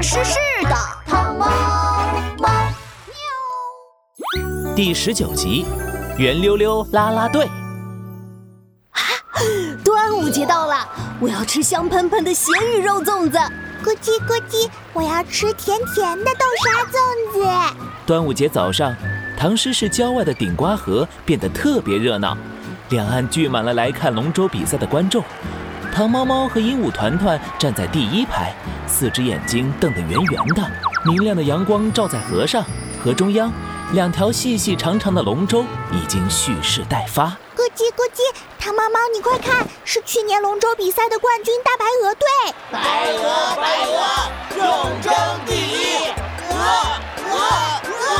唐诗诗的汤猫猫喵。第十九集，圆溜溜啦啦队。啊端午节到了，我要吃香喷喷的咸鱼肉粽子。咕叽咕叽，我要吃甜甜的豆沙粽子。端午节早上，唐诗市郊外的顶瓜河变得特别热闹，两岸聚满了来看龙舟比赛的观众。唐猫猫和鹦鹉团团站在第一排，四只眼睛瞪得圆圆的。明亮的阳光照在河上，河中央，两条细细长长的龙舟已经蓄势待发。咕叽咕叽，糖猫猫，你快看，是去年龙舟比赛的冠军大白鹅队。白鹅，白鹅，永争第一！鹅，鹅，鹅！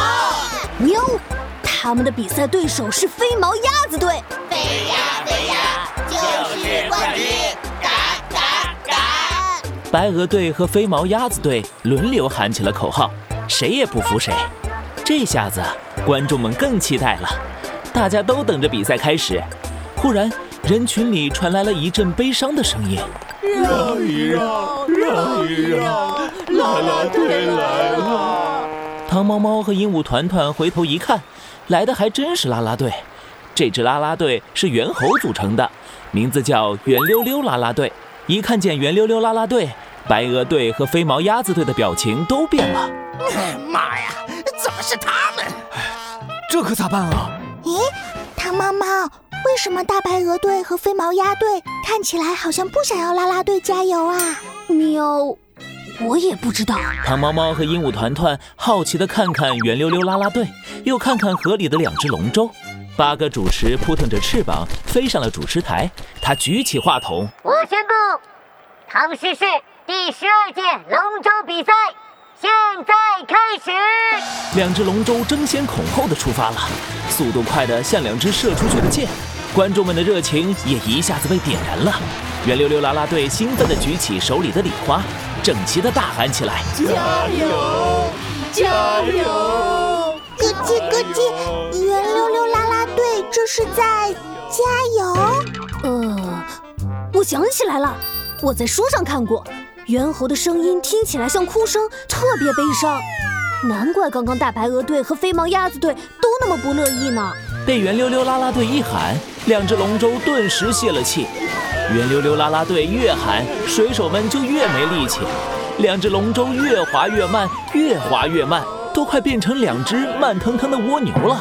牛，他们的比赛对手是飞毛鸭子队。飞呀飞呀，就是冠军！白鹅队和飞毛鸭子队轮流喊起了口号，谁也不服谁。这下子，观众们更期待了，大家都等着比赛开始。忽然，人群里传来了一阵悲伤的声音：“让一让，让一让，啦啦队来了！”糖猫猫和鹦鹉团团回头一看，来的还真是啦啦队。这支啦啦队是猿猴组成的，名字叫圆溜溜啦啦队。一看见圆溜溜啦啦队，白鹅队和飞毛鸭子队的表情都变了。妈呀，怎么是他们？这可咋办啊？咦，唐猫猫，为什么大白鹅队和飞毛鸭队看起来好像不想要啦啦队加油啊？喵，我也不知道。唐猫猫和鹦鹉团团好奇地看看圆溜溜啦啦队，又看看河里的两只龙舟。八哥主持扑腾着翅膀飞上了主持台，他举起话筒：“我宣布，唐诗市第十二届龙舟比赛现在开始。”两只龙舟争先恐后的出发了，速度快的像两只射出去的箭。观众们的热情也一下子被点燃了。圆溜溜啦啦队兴奋地举起手里的礼花，整齐地大喊起来：“加油，加油！”咯叽咯叽。这是在加油？呃，我想起来了，我在书上看过，猿猴的声音听起来像哭声，特别悲伤。难怪刚刚大白鹅队和飞毛鸭子队都那么不乐意呢。被圆溜溜啦啦队一喊，两只龙舟顿时泄了气。圆溜溜啦啦队越喊，水手们就越没力气，两只龙舟越划越慢，越划越慢，都快变成两只慢腾腾的蜗牛了。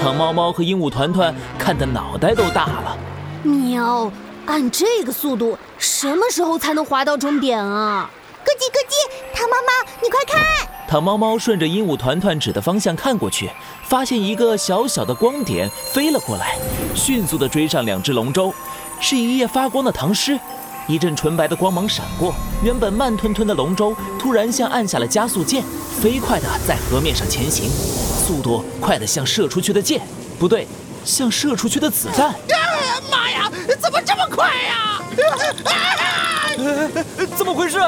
糖猫猫和鹦鹉团团看得脑袋都大了。喵，按这个速度，什么时候才能滑到终点啊？咯叽咯叽，糖猫猫，你快看！糖猫猫顺着鹦鹉团团指的方向看过去，发现一个小小的光点飞了过来，迅速地追上两只龙舟，是一夜发光的唐诗。一阵纯白的光芒闪过，原本慢吞吞的龙舟突然像按下了加速键，飞快地在河面上前行，速度快得像射出去的箭，不对，像射出去的子弹。妈呀，怎么这么快呀？怎么回事？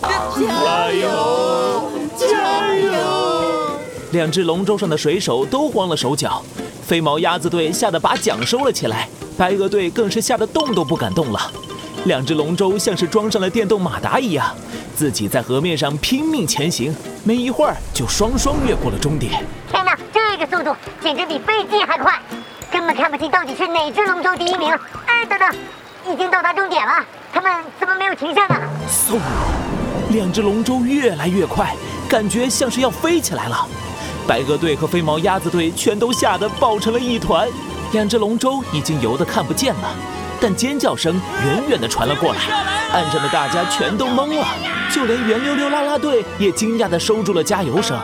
加油，加油！两只龙舟上的水手都慌了手脚，飞毛鸭子队吓得把桨收了起来，白鹅队更是吓得动都不敢动了。两只龙舟像是装上了电动马达一样，自己在河面上拼命前行，没一会儿就双双越过了终点。天哪，这个速度简直比飞机还快，根本看不清到底是哪只龙舟第一名。哎，等等，已经到达终点了，他们怎么没有停下呢？嗖，两只龙舟越来越快，感觉像是要飞起来了。白鹅队和飞毛鸭子队全都吓得抱成了一团，两只龙舟已经游得看不见了。但尖叫声远远地传了过来，岸上的大家全都懵了，就连圆溜溜啦啦队也惊讶地收住了加油声。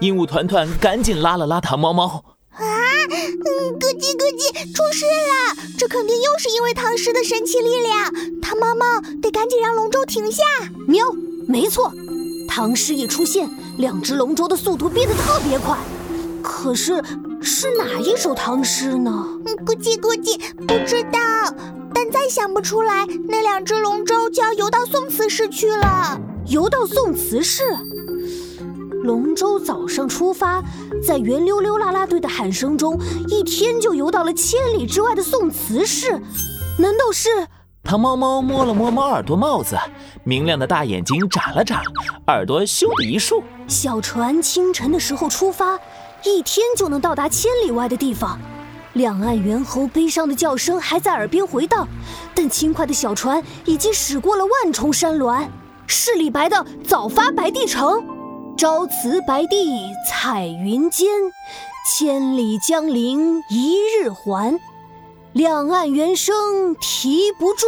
鹦鹉团团赶紧拉了拉糖猫猫，啊，嗯，咯叽咯叽，出事了！这肯定又是因为唐诗的神奇力量。糖猫猫得赶紧让龙舟停下。喵，没错，唐诗一出现，两只龙舟的速度变得特别快。可是。是哪一首唐诗呢？咕叽咕叽，不知道。但再想不出来，那两只龙舟就要游到宋词市去了。游到宋词市，龙舟早上出发，在圆溜溜啦啦队的喊声中，一天就游到了千里之外的宋词市。难道是唐猫猫摸了摸猫耳朵帽子，明亮的大眼睛眨了眨，耳朵咻的一竖。小船清晨的时候出发，一天就能到达千里外的地方。两岸猿猴悲伤的叫声还在耳边回荡，但轻快的小船已经驶过了万重山峦，是李白的“早发白帝城”。朝辞白帝彩云间，千里江陵一日还。两岸猿声啼不住，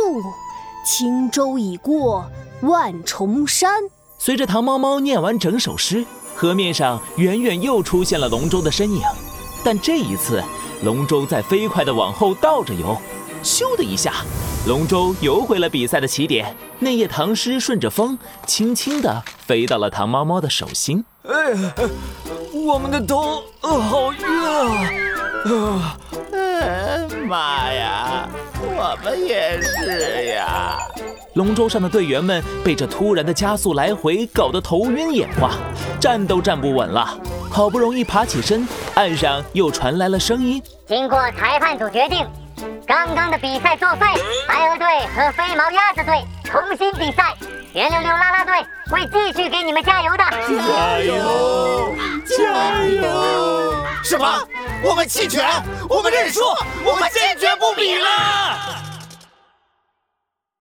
轻舟已过万重山。随着唐猫猫念完整首诗，河面上远远又出现了龙舟的身影。但这一次，龙舟在飞快地往后倒着游，咻的一下，龙舟游回了比赛的起点。那页唐诗顺着风，轻轻地飞到了唐猫猫的手心。哎呀，我们的头好晕啊！妈呀，我们也是呀！龙舟上的队员们被这突然的加速来回搞得头晕眼花，站都站不稳了。好不容易爬起身，岸上又传来了声音：经过裁判组决定，刚刚的比赛作废，白鹅队和飞毛鸭子队重新比赛。圆溜溜啦啦队会继续给你们加油的！加油！加油！什么？我们弃权？我们认输？我们坚决不比了！